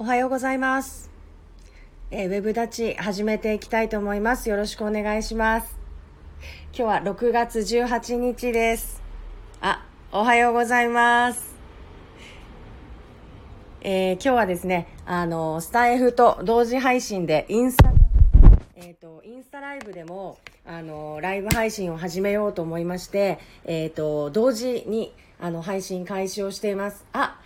おはようございます。えーウェブ立ち始めていきたいと思います。よろしくお願いします。今日は6月18日です。あ、おはようございます。えー今日はですね、あの、スタイフと同時配信でインスタえっ、と、インスタライブでも、あの、ライブ配信を始めようと思いまして、えっ、と、同時に、あの、配信開始をしています。あ、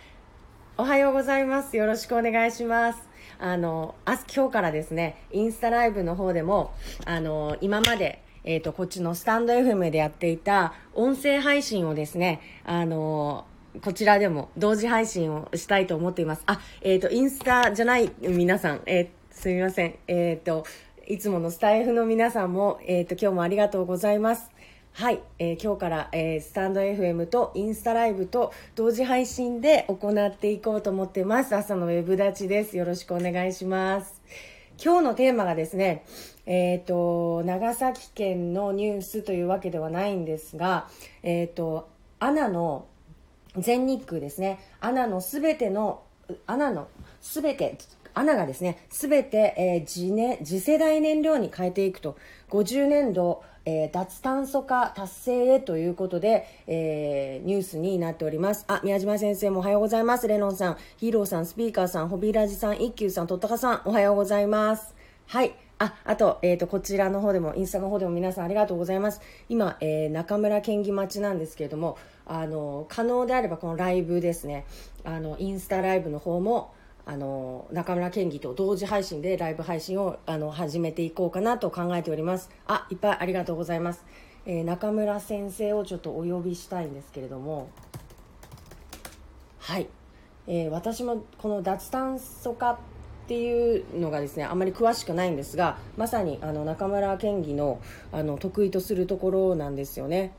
おはようございます。よろしくお願いします。あの、あ今日からですね、インスタライブの方でも、あの、今まで、えっ、と、こっちのスタンド FM でやっていた音声配信をですね、あの、こちらでも同時配信をしたいと思っています。あ、えっ、と、インスタじゃない皆さん、えーすみません。えっ、と、いつものスタイフの皆さんも、えっ、と、今日もありがとうございます。はい、えー今日から、えースタンド FM とインスタライブと同時配信で行っていこうと思ってます。朝のウェブ立ちです。よろしくお願いします。今日のテーマがですね、えっ、と、長崎県のニュースというわけではないんですが、えっ、と、アナの全日空ですね。アナのすべての、アナのすべて、アナがですね、すべて、えー次年、次世代燃料に変えていくと、50年度、えー脱炭素化達成へということで、えーニュースになっております。あ、宮島先生もおはようございます。レノンさん、ヒーローさん、スピーカーさん、ホビーラジさん、一休さん、とったかさん、おはようございます。はい。あ、あと、えっ、と、こちらの方でも、インスタの方でも皆さんありがとうございます。今、えー中村県議待ちなんですけれども、あの、可能であればこのライブですね、あの、インスタライブの方も、あの、中村県議と同時配信でライブ配信を、あの、始めていこうかなと考えております。あ、いっぱいありがとうございます。えー中村先生をちょっとお呼びしたいんですけれども、はい、えー私もこの脱炭素化っていうのがですねあまり詳しくないんですがまさにあの中村県議のあの得意とするところなんですよね。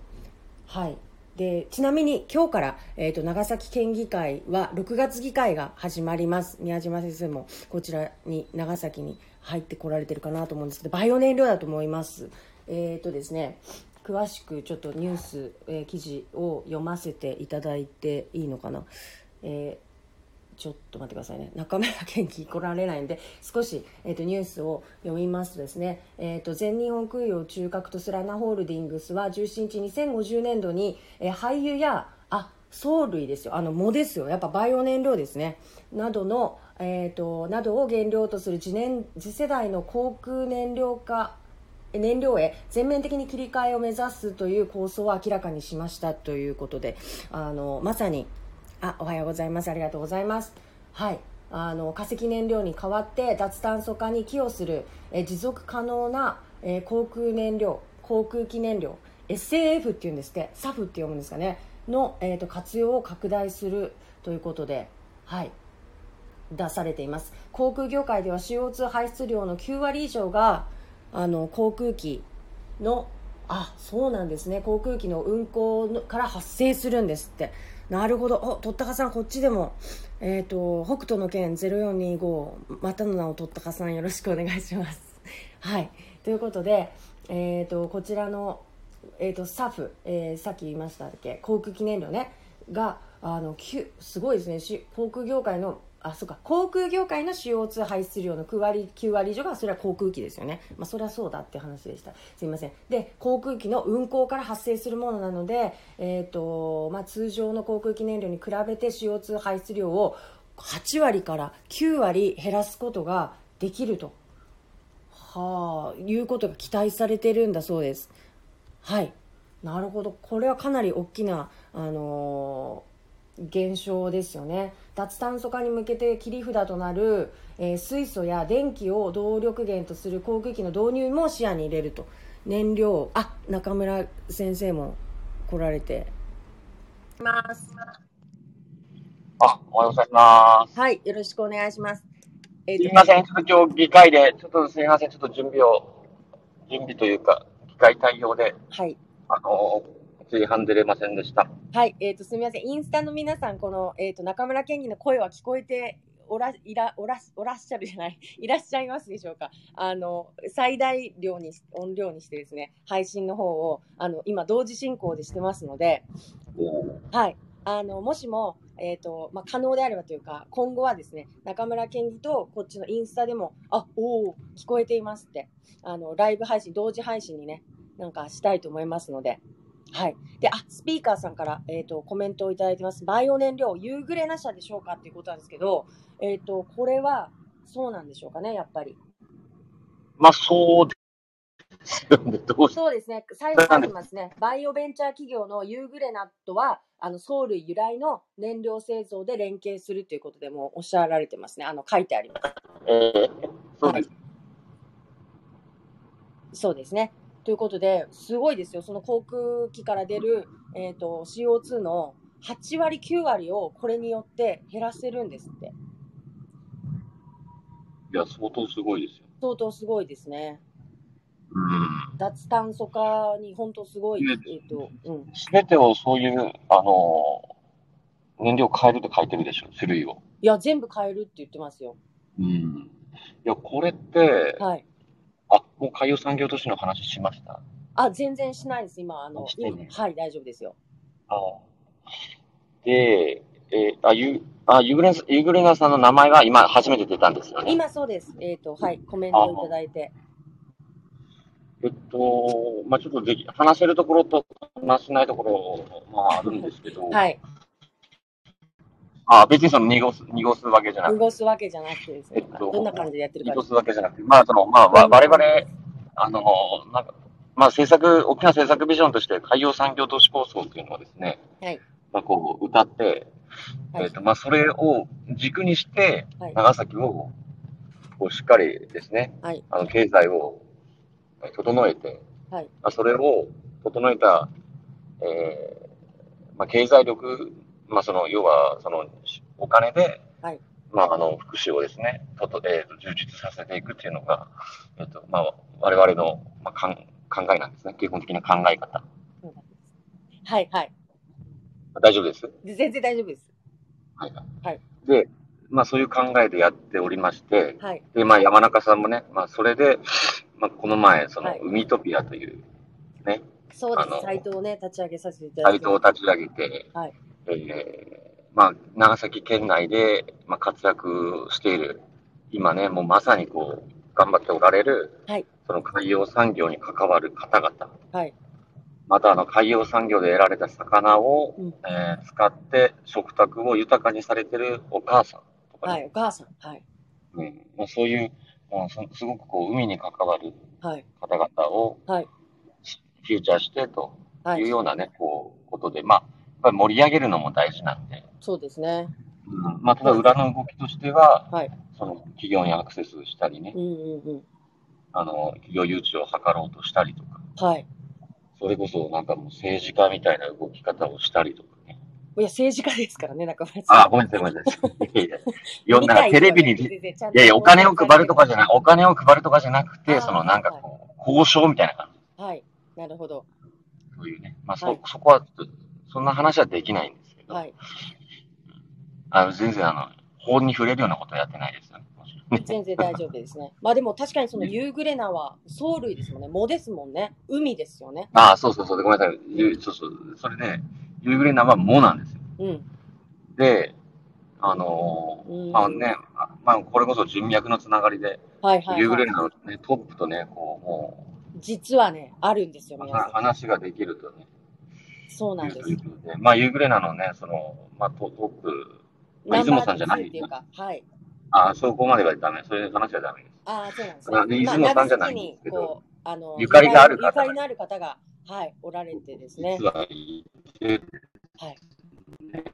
はいでちなみに今日から、えー、と長崎県議会は6月議会が始まります。宮島先生もこちらに長崎に入ってこられてるかなと思うんですけどバイオ燃料だと思います。えっ、とですね詳しくちょっとニュース、えー記事を読ませていただいていいのかな、えーちょっと待ってくださいね。中村元気来られないんで少し、えー、とニュースを読みますとですね、えー、と全日本空輸を中核とするアナホールディングスは17日2050年度に、えー廃油やあ藻類ですよ。あの藻ですよ。やっぱバイオ燃料ですね。などの、えー、となどを原料とする次年次世代の航空燃料化燃料へ全面的に切り替えを目指すという構想を明らかにしましたということであのまさにあおはようございます。ありがとうございます。はい。あの化石燃料に代わって脱炭素化に寄与するえ持続可能なえ航空燃料航空機燃料 SAF っていうんですって。SAF って読むんですかね。の、えー、と活用を拡大するということではい。出されています。航空業界では CO2 排出量の9割以上があの航空機のあそうなんですね。航空機の運航のから発生するんですって。なるほど。おとったかさんこっちでも。えっ、と北斗の県0425またの名をとったかさんよろしくお願いします。はい。ということでえっ、とこちらのえー、とサフ、えーさっき言いましたっけ？航空記念料ね。があのきすごいですね。し航空業界のあそうか。航空業界の CO2 排出量の9割 ,9 割以上がそれは航空機ですよね、まあ、それはそうだって話でした。すいません。で航空機の運航から発生するものなので、えーとまあ、通常の航空機燃料に比べて CO2 排出量を8割から9割減らすことができると。はあいうことが期待されてるんだそうです。はい。なるほど。これはかなり大きな、あのー現象ですよね。脱炭素化に向けて切り札となる、えー水素や電気を動力源とする航空機の導入も視野に入れると。燃料あ中村先生も来られて。ます。あ、おはようございます。はいよろしくお願いします。えーとすみません、ちょっと今日議会で、ちょっとすみません、ちょっと準備を、準備というか、議会対応で、はい。あのー、追犯出れませんでした。はい、えっ、と、すみません。インスタの皆さん、この、えっ、と、中村県議の声は聞こえておら、いら、おら、おらっしゃるじゃない、いらっしゃいますでしょう。か。あの、最大量に、音量にしてですね、配信の方を、あの、今、同時進行でしてますので、はい。あの、もしも、えっ、と、まあ、可能であればという。か、今後はですね、中村健技とこっちのインスタでも、あ、おお、聞こえていますって、あの、ライブ配信、同時配信にね、なんかしたいと思いますので、はい。で、あ、スピーカーさんから、えっ、と、コメントをいただいてます。バイオ燃料、夕暮れなしでしょうかっていうことなんですけど、えっ、と、これは、そうなんでしょうかね、やっぱり。まあ、そうですよね。どうしそうですね。最後書いてますね。バイオベンチャー企業のユーグレナットは、あの、藻類由来の燃料製造で連携するということでもおっしゃられてますね。あの、書いてあります。えーそうです。そうですね。ということで、すごいですよ。その航空機から出る、えっ、と、CO2 の8割、9割をこれによって減らせるんですって。いや、相当すごいですよ。相当すごいですね。うん。脱炭素化に本当すごい、ねえっ、と、うん。すべてをそういう、あの、燃料変えるって書いてるでしょ、種類を。いや、全部変えるって言ってますよ。うん。いや、これって、はい。あ、もう海洋産業都市の話しました？あ、全然しないです。今、あの、してね今はい、大丈夫ですよ。あで、えーあ、ゆ、あ、ユグレナ、ユグレナさんの名前が今初めて出たんですよね。今そうです。えっ、と、はい、コメントをいただいて。えっと、まあちょっとでき、話せるところと話せないところ、まああるんですけど、はい。あ、別にその濁す、濁すわけじゃなくて、濁すわけじゃなくてですね、えっとどんな感じでやってるか濁すわけじゃなくて、まあその、まあわ我々、あの、なんか、まあ政策、大きな政策ビジョンとして海洋産業都市構想っていうのをですね、はい。まあこう歌って、はいえっと、まあそれを軸にして、はい。長崎を、こうしっかりですね、はい。あの経済をえ整えて、はい。まあ、それを整えた、えーまあ、経済力、まあ、その要はそのお金で、はいまあ、あの福祉をですね、ととえーと充実させていくっていうのが、えっとまあ、我々の、まあ、かん考えなんですね、基本的な考え方。はい。はい。大丈夫です？で全然大丈夫です。はいはいで、まあ、そういう考えでやっておりまして、はい。で、まあ、山中さんもね、まあ、それで、まあ、この前、その、はい海トピアという、ね、そうです。サイトをね、立ち上げさせていただサイいて。トを立ち上げて、はいえーまあ、長崎県内で、まあ、活躍している、今ね、もうまさにこう、頑張っておられる、はいその海洋産業に関わる方々、はい。またあの海洋産業で得られた魚を、うんえー使って食卓を豊かにされてるお母さんとかね、はい。お母さん。はい。うんまあ、そういう、もうそすごくこう海に関わるはい。方々をはい。フューチャーしてとはい。いうようなね、こう、ことで、まあ、ぱり盛り上げるのも大事なんで、そうですね。うんまあ、ただ裏の動きとしては、はい。その企業にアクセスしたりねうん、うんうん。あの、企業誘致を図ろうとしたりとか、はい。それこそなんかもう政治家みたいな動き方をしたりとかね。いや、政治家ですからね、中村さん。あ、ごめんなさい、ごめんなさい。いやいや んかテレビに、いいやいや、お金を配るとかじゃない、お金を配るとかじゃなくて、そのなんかこう、交渉みたいな感じ。はい。なるほど。そういうね。まあ、そ、はいそこはちょっと、そんな話はできないんですけど、はい。あの全然あの、法に触れるようなことはやってないですよ 全然大丈夫ですね。まあでも確かにそのユーグレナは藻類ですもんね。藻ですもんね。海ですよね。ああ、そうそうそう、ごめんなさい。ゆそうそう、それで、ユーグレナはモなんですよ。うん。で、あのーうんまあね、あまあ、これこそ人脈のつながりで、はいはい、はい。ユーグレナの、ね、トップとね、こう、も実はね、あるんですよ、う、皆さん。話ができるとね、そうなんですまあ、ユーグレナのね、その、まあ、トトップ、まあ、出雲さんじゃない？ナンバーツーっていうか、はい。ああ、そこまではダメ。そういう話はダメです。ああ、そうなんですあで出雲さんじゃないんですけどまあのゆかりがある方ゆかりのある方が、はい、おられてですね実。はいて、はい。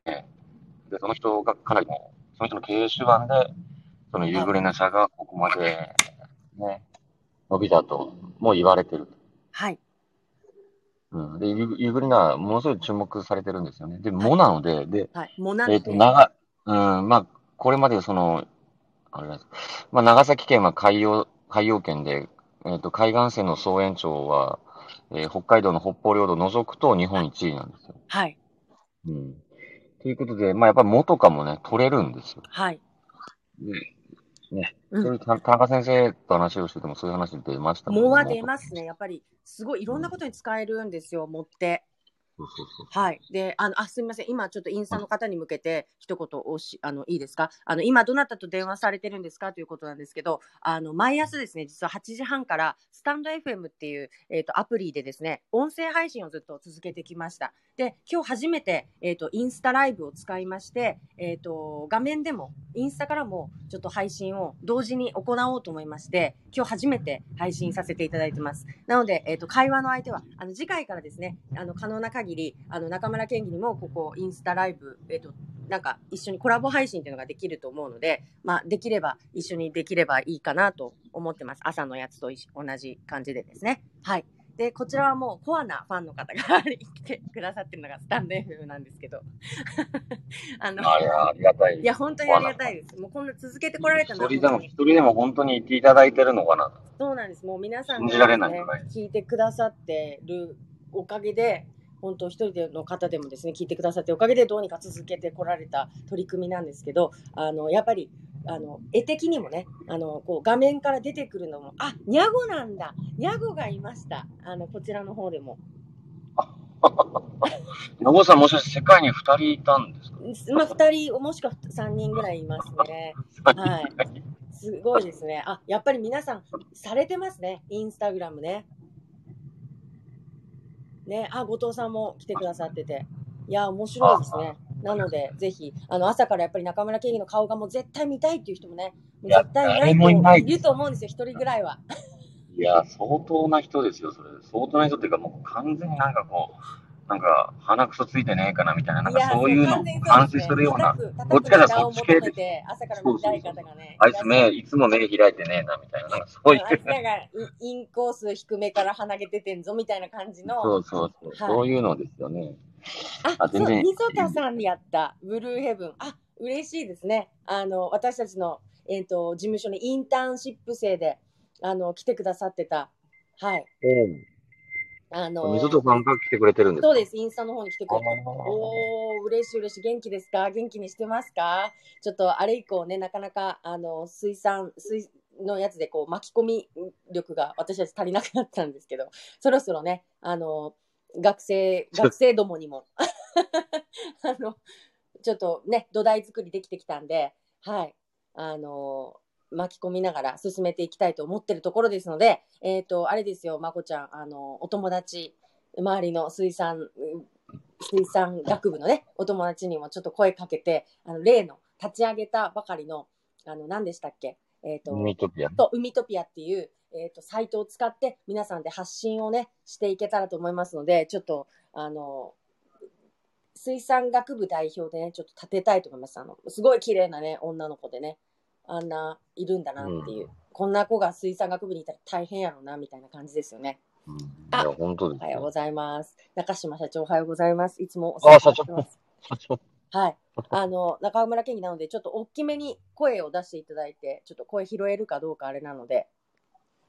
ねで、その人がかなりもう、その人の経営手腕で、そのユーグレナ社がここまで、ね、伸びたと、もう言われてる。はい。うん。で、ユーユーグレナはものすごい注目されてるんですよね。で、もなので、で、はい。えっ、と、長、うん、まあ、これまでその、あれなんですまあ、長崎県は海洋、海洋圏で、えっ、と、海岸線の総延長は、えー北海道の北方領土を除くと日本一位なんですよ。はい。うん。ということで、まあ、やっぱり藻とかもね、取れるんですよ。はい。でね、うんそれ田田中先生と話をしててもそういう話出ましたもん藻は出ますね。やっぱり、すごいいろんなことに使えるんですよ、藻って。はい。で、あの、あ、すみません。今ちょっとインスタの方に向けて一言おし、あの、いいですか？あの、今どなたと電話されてるんですか？ということなんですけど、あの、毎朝ですね、実は8時半から、スタンド FM っていう、えっ、と、アプリでですね、音声配信をずっと続けてきました。で、今日初めて、えっ、と、インスタライブを使いまして、えっ、と、画面でも、インスタからも、ちょっと配信を同時に行おうと思いまして、今日初めて配信させていただいてます。なので、えっ、と、会話の相手は、あの、次回からですね、あの、可能な限り、あの、中村健義にも、ここ、インスタライブ、えっ、と、なんか、一緒にコラボ配信っていうのができると思うので、まあ、できれば、一緒にできればいいかなと思ってます。朝のやつと同じ感じでですね。はい。で、こちらはもう、コアなファンの方が来てくださってるのがスタンド FM なんですけど、あの、あいや、ありがたい。いや、本当にありがたいです。もうこんな続けてこられたのは一人でも、一人でも本当に言っていただいてるのかな。そうなんです。もう皆さん信じられないね聞いてくださってるおかげで、本当一人での方でもですね、聞いてくださっておかげでどうにか続けてこられた取り組みなんですけど、あの、やっぱり、あの、絵的にもね、あの、こう画面から出てくるのも、あ、ニャゴなんだ。ニャゴがいました。あの、こちらの方でも。野茂さんもしかして世界に二人いたんですか？まあ、二人、もしくは三人ぐらいいますね。はい。すごいですね。あ、やっぱり皆さん、されてますね。インスタグラムね。ね、あ、後藤さんも来てくださってて。いや、面白いですね。なので、ぜひ、あの、朝からやっぱり中村健義の顔がもう絶対見たいっていう人もね、もう絶対いないいると思うんですよ、一人ぐらいは。いや、相当な人ですよ、それ。相当な人っていうか、もう完全になんかこう、なんか鼻くそついてねえかなみたいな、なんかそういうのを監視するような、どっちかがそっち系で。あいつ目、いつも目開いてねえなみたいな、なんかそういうイインコース低めから鼻毛出てんぞみたいな感じの。そうそうそう、そういうのですよね。あ、そう、あ全然みそたさんでやった、ブルーヘブン。あ、嬉しいですね。あの、私たちの、えっ、と、事務所にインターンシップ生で、あの、来てくださってた。はい。あの、みそとさんが来てくれてるんですか？そうです。インスタの方に来てくあれて。おー、嬉しい嬉しい。元気ですか元気にしてますか？ちょっとあれ以降ね、なかなか、あの、水産、水のやつでこう巻き込み力が私たち足りなくなったんですけど、そろそろね、あの、学生、学生どもにも、あの、ちょっとね、土台作りできてきたんで、はい、あの、巻き込みながら進めていきたいと思ってるところですので、えっ、と、あれですよ、まこちゃん、あの、お友達、周りの水産、うん水産学部のね、お友達にもちょっと声かけて、あの、例の立ち上げたばかりの、あの、何でしたっけ？えっ、と、ミトピア。と、海トピアっていう、えっ、と、サイトを使って皆さんで発信をね、していけたらと思いますので、ちょっと、あの、水産学部代表でね、ちょっと立てたいと思います。あの、すごい綺麗なね、女の子でね、あんな、いるんだなっていう、うんこんな子が水産学部にいたら大変やろうな、みたいな感じですよね。うんいあや、本当ですよ。おはようございます。中島社長、おはようございます。いつもおあ世話になってます。はい。あの、中村県議なので、ちょっと大きめに声を出していただいて、ちょっと声拾えるかどうかあれなので、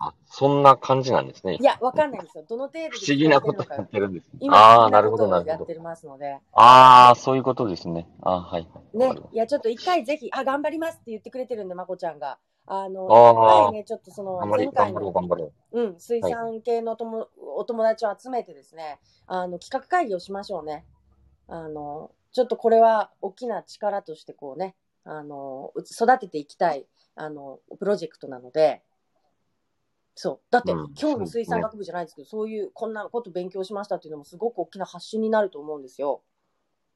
あ、そんな感じなんですねい。や、わかんないんですよ。どの程度で不思議なことやってるんですああ、なるほど、なるほどをやって。ますので、ああ、そういうことですね。あーはいはい。ねいや、ちょっと一回ぜひ、あ、頑張りますって言ってくれてるんで、まこちゃんが。あの、一回ね、ちょっとその、前回頑張ろう、の、頑張ろう。うん、水産系のお友お友達を集めてですね、あの、企画会議をしましょうね。あの、ちょっとこれは大きな力としてこうね、あの、う育てていきたい、あの、プロジェクトなので、そう。だって、うん今日の水産学部じゃないですけど、そういう、こんなこと勉強しましたっていうのもすごく大きな発信になると思うんですよ。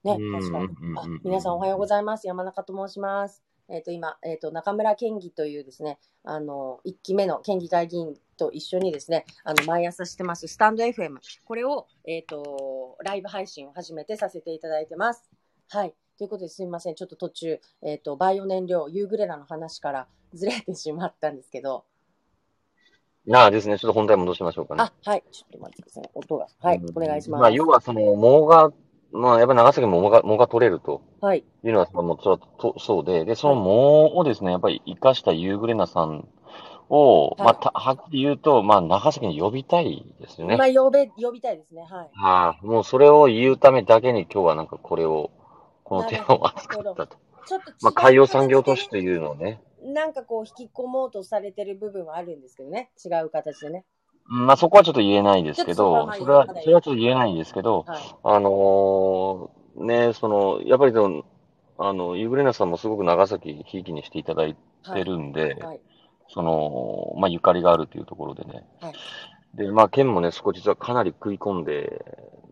ね、うん確かに。あ皆さんおはようございます。山中と申します。えっ、と、今、えっ、と、中村県議というですね、あの、1期目の県議会議員と一緒にですね、あの、毎朝してます、スタンド FM。これを、えっ、と、ライブ配信を初めてさせていただいてます。はい。ということですみません。ちょっと途中、えっ、と、バイオ燃料、ユーグレラの話からずれてしまったんですけど、なあですね、ちょっと本題戻しましょうかね。あ、はい。ちょっと待ってください。音が。はい。お願いします。まあ、要はその、藻が、まあ、やっぱり長崎も藻が、藻が取れるとはい。いうのは、その、もうそれはとそうで、で、その藻をですね、やっぱり生かしたユーグレナさんを、はいまあ、たはっきり言うと、まあ、長崎に呼びたいですよね。まあ、呼べ、呼びたいですね。はい。はい、もうそれを言うためだけに今日はなんかこれを、このテーマを扱ったと。ちょっと違うまあ、海洋産業都市というのをね。なんかこう引き込もうとされてる部分はあるんですけどね。違う形でね。まあそこはちょっと言えないですけど、それは、ちょっとそれはちょっと言えないんですけど、はい。あのーね、その、やっぱりその、あの、ユーグレナさんもすごく長崎ひいきにしていただいてるんで、はい。その、まあゆかりがあるというところでね。はいで、まあ県もね、そこ実はかなり食い込んで、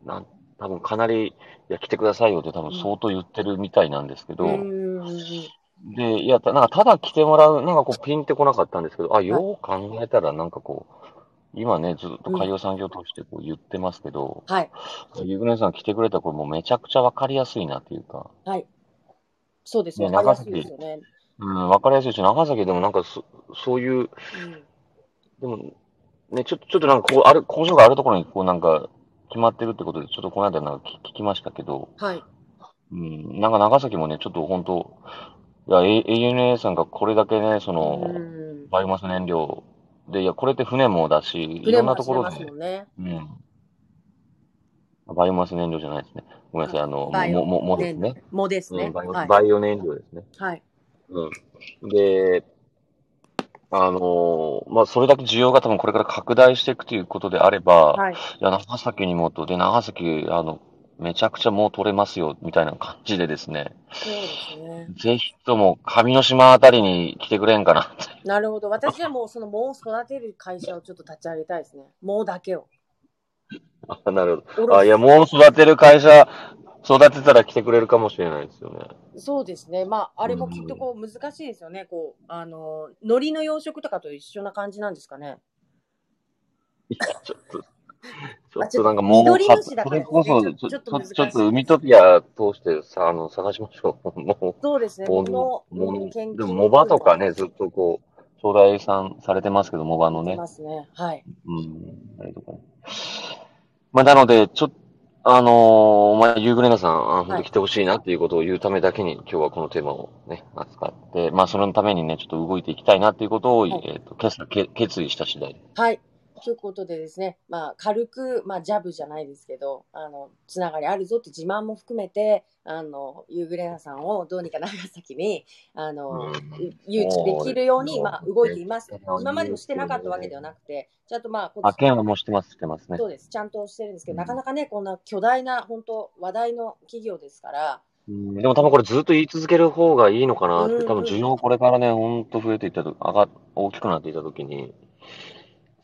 なん、多分かなり、いや、来てくださいよって多分相当言ってるみたいなんですけど、うーん。で、いや、たなんかただ来てもらう、なんかこうピンってこなかったんですけど、あ、よう考えたらなんかこう、今ね、ずっと海洋産業としてこう言ってますけど、はい。ユーグレナさん来てくれたらこれもうめちゃくちゃわかりやすいなっていうか、はい。そうですね。ねわかりやすいですよね。うん、わかりやすいし、長崎でもなんかそ、そういう、うん。でも、ね、ちょっと、ちょっとなんかこう、ある、工場があるところにこうなんか、決まってるってことで、ちょっとこの間なんか聞聞きましたけど、はい。うん、なんか長崎もね、ちょっと本当いや、A- ANA さんがこれだけね、その、うん。バイオマス燃料で、いや、これって船もだし、い船ろんなところで。うん。バイオマス燃料じゃないですね。ごめんなさい、あの、も、も、もですね。もですね。うん、バイオ、はい。バイオ燃料ですね。はい。うん。で、あのまあ、それだけ需要が多分これから拡大していくということであれば、はい。いや、長崎にもと、で、長崎、あの、めちゃくちゃもう取れますよ、みたいな感じでですね、そうですね。ぜひとも上の島あたりに来てくれんかな。なるほど。私はもうその藻を育てる会社をちょっと立ち上げたいですね。藻だけを。あ、なるほど。あ、いや、もう育てる会社、育てたら来てくれるかもしれないですよね。そうですね。まあ、あれもきっとこう難しいですよね。こう、あの、海苔の養殖とかと一緒な感じなんですかね。いや、ちょっと、ちょあっとなんかもう、それこそ、ちょちょちょっと海トピア通してさ、あの、探しましょう。もそうですね。う、も藻う、もう、のでも、モバとかね、ずっとこう、将来産されてますけど、モバのね出。ますね。はい。うん、あれとかね。まあ、なので、ちょっと、あのーまあ、ユーグレナさん、あ本当来てほしいなっていうことを言うためだけに、今日はこのテーマをね、扱って、まあ、そのためにね、ちょっと動いていきたいなっていうことを、はいえっ、と、決け決意した次第。はい。ということでですね、まあ、軽く、まあ、ジャブじゃないですけど、あの、つながりあるぞって自慢も含めて、あの、ユーグレナさんをどうにか長崎に、あの、うん。誘致できるように、まあ、動いています。うん。今までもしてなかったわけではなくて、ちゃんとまあ、こあ、県はもうしてます、してますね。そ。うです。ちゃんとしてるんですけど、うん。なかなかね、こんな巨大な、本当話題の企業ですから、うん。でも多分これずっと言い続ける方がいいのかなって、うん多分需要これからね、ほんと増えていったと、上が、大きくなっていったときに、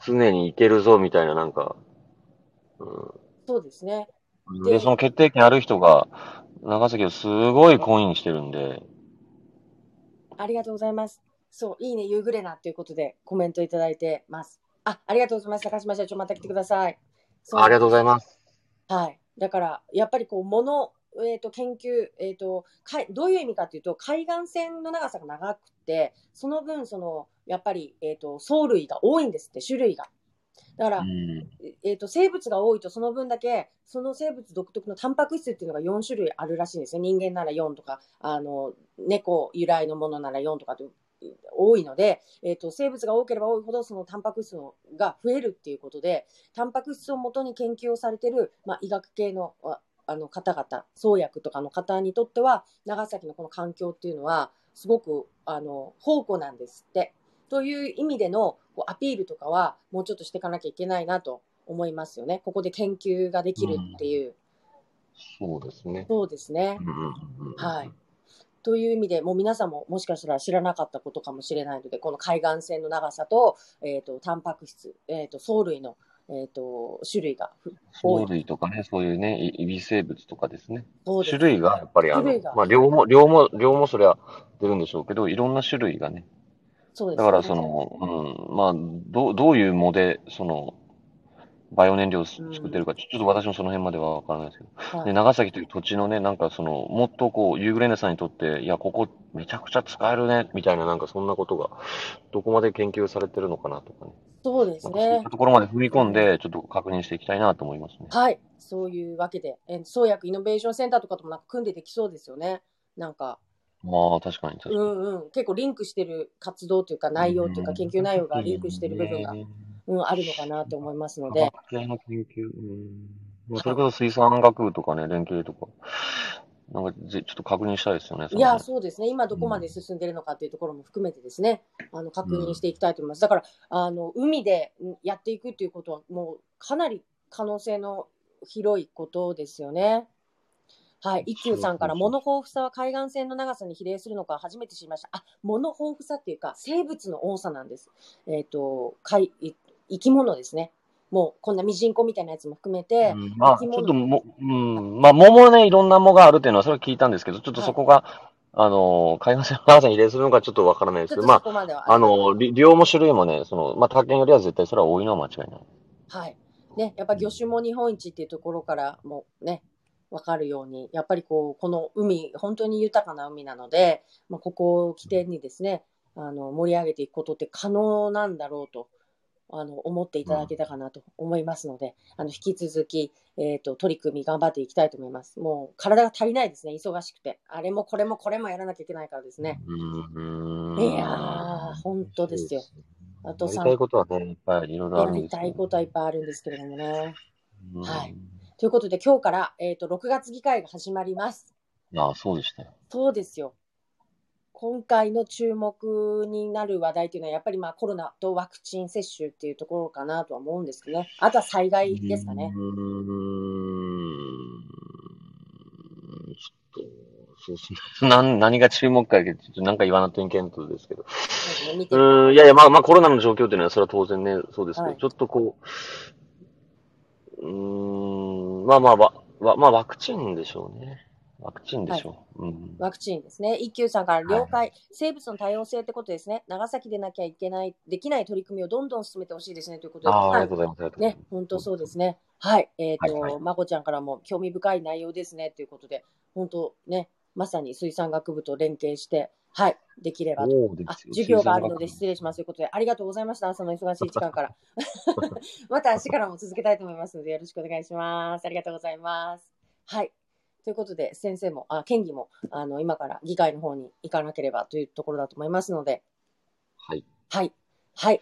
常にいけるぞみたいななんか、そうですね。うん、でで、その決定権ある人が、長崎をすごいコインしてるんで、ありがとうございます。そう、いいね、夕暮れなということでコメントいただいてます。あ、ありがとうございます。高島社長、また来てください。ありがとうございます。はい。だから、やっぱりこう、もの、えっ、と、研究、えっ、と、かいどういう意味かというと、海岸線の長さが長くて、その分、その、やっぱり、えっ、と、藻類が多いんですって、種類が。だから、うん。えっ、と、生物が多いと、その分だけ、その生物独特のタンパク質っていうのが4種類あるらしいんですよ。人間なら4とか、あの、猫由来のものなら4とかと多いので、えっ、と、生物が多ければ多いほど、そのタンパク質のが増えるっていうことで、タンパク質をもとに研究をされている、まあ、医学系の、ああの方々、創薬とかの方にとっては、長崎のこの環境っていうのは、すごく、あの、宝庫なんですって。という意味でのこうアピールとかは、もうちょっとしていかなきゃいけないなと思いますよね。ここで研究ができるっていう。そうですね。そうですねう。んうんうんはい。という意味で、もう皆さんももしかしたら知らなかったことかもしれないので、この海岸線の長さと、えっ、と、タンパク質、えっ、と、藻類の、えっ、と、種類がふ多い藻類とかね、そういうね、い微生物とかですね。そうです種類がやっぱりあのまあ量も、量も、量もそりゃ出るんでしょうけど、いろんな種類がね。そうですだからその、うん、まあ、どう、どういう藻で、その、バイオ燃料を作ってるか、ちょちょっと私もその辺まではわからないですけど。はいで、長崎という土地のね、なんかその、もっとこう、ユーグレネさんにとって、いや、ここめちゃくちゃ使えるね、みたいななんかそんなことが、どこまで研究されてるのかなとかね。そうですねそういった。ところまで踏み込んで、ちょっと確認していきたいなと思いますね。はい。そういうわけで、えー創薬イノベーションセンターとかともなんか組んでできそうですよね。なんか、まあ、確かに、確かに。うんうん。結構リンクしてる活動というか内容というか研究内容がリンクしてる部分が、ねうん、あるのかなと思いますの科で、学系の研究、うん。まあそれこそ水産学部とかね、連携とか、なんかぜちょっと確認したいですよね。いや、う。そうですね。今どこまで進んでるのかっていうところも含めてですね、あの、確認していきたいと思います。だから、あの、海でんやっていくっていうことは、もうかなり可能性の広いことですよね。はい。一休さんから、物豊富さは海岸線の長さに比例するのか初めて知りました。あ、物豊富さっていうか、生物の多さなんです。えっ、と、海、い生き物ですね。もう、こんなミジンコみたいなやつも含めて、うんまあ、ちょっとも、うん、まあ、桃もね、いろんな藻があるっていうのは、それは聞いたんですけど、ちょっとそこが、あの、海岸線の長さに比例するのかちょっとわからないですけど、まあ、あの、り量も種類もね、その、まあ、他県よりは絶対それは多いのは間違いない。はい。ね、やっぱ魚種も日本一っていうところからもね、わかるように、やっぱりこう、この海、本当に豊かな海なので、まあ、ここを起点にですね、あの、盛り上げていくことって可能なんだろうと、あの、思っていただけたかなと思いますので、あの、引き続き、えっ、と、取り組み頑張っていきたいと思います。もう、体が足りないですね、忙しくて。あれもこれもこれもやらなきゃいけないからですね。うん。いやー、本当ですよ。あとさやりたいことはね、いっぱいいろいろあるんですたいことはいっぱいあるんですけれどもね。とはい。ということで、今日から、えっ、と、6月議会が始まります。ああ、そうでしたよ。そうですよ。今回の注目になる話題というのは、やっぱりまあコロナとワクチン接種っていうところかなとは思うんですけどね。あとは災害ですかね。うーん。ちょっと、そうですね。何が注目かちょっとなんか言わなといけんとですけど。そうん、いやいや、まあまあコロナの状況っていうのは、それは当然ね、そうですけど、はいちょっとこう、まあまあ、わ、わまあワクチンでしょうね。ワクチンでしょう。うん。ワクチンですね。一休さんから了解、生物の多様性ってことですね。長崎でなきゃいけない、できない取り組みをどんどん進めてほしいですねということで。ああ、りがとうございます。ね本当そうですね。はい。えっ、と、はいはいまこちゃんからも興味深い内容ですねということで、本当ね、まさに水産学部と連携して、はい、できればと。あそうですよ。授業があるので水失礼しますということで、ありがとうございました。朝の忙しい 時間から。また明日からも続けたいと思いますので、よろしくお願いします。ありがとうございます。はい。ということで、先生も、あ、県議も、あの、今から議会の方に行かなければというところだと思いますので、はい。はい。はい。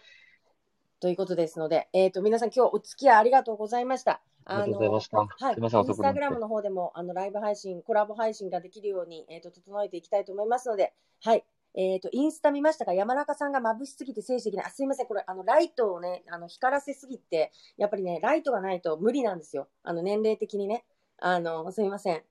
ということですので、えっ、と、皆さん今日お付き合いありがとうございました。ありがとうございました。はい、すみません、インスタグラムの。の方でもあのライブ配信、コラボ配信ができるように、えー、と整えていきたいと思いますので、はい。えっ、と、インスタ見ましたか？山中さんが眩しすぎて静止的な、あ、すいません、これ、あの、ライトをね、あの、光らせすぎて、やっぱりね、ライトがないと無理なんですよ。あの、年齢的にね。あの、すみません。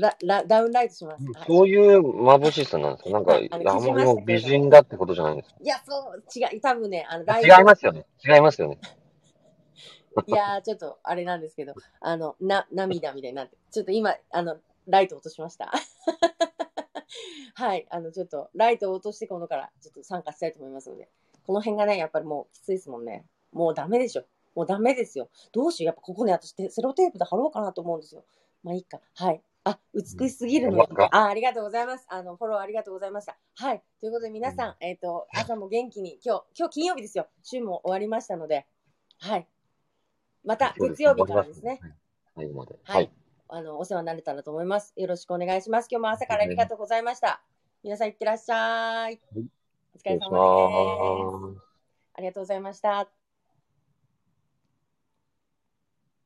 ララダウンライトします。はいそういう眩しさなんですか？なんか、はいあんまりもう美人だってことじゃないんですか？いや、そう、違う、多分ね、あの、ライ違いますよね。違いますよね。いやー、ちょっと、あれなんですけど、あの、な、涙みたいになって、ちょっと今、あの、ライト落としました。はい、あの、ちょっと、ライトを落として今度から、ちょっと参加したいと思いますので、この辺がね、やっぱりもうきついですもんね。もうダメでしょ。もうダメですよ。どうしよう。やっぱここね、私、セロテープで貼ろうかなと思うんですよ。まあいいか。はい。あ、美しすぎるのあ、ありがとうございます。あの、フォローありがとうございました。はい。ということで皆さん、えっ、と、朝も元気に、今日、今日金曜日ですよ。週も終わりましたので、はい。また月曜日からですね。。はい。はいはい。あの、お世話になれたらと思います。よろしくお願いします。今日も朝からありがとうございました。皆さんいってらっしゃい。お疲れ様です。ありがとうございました。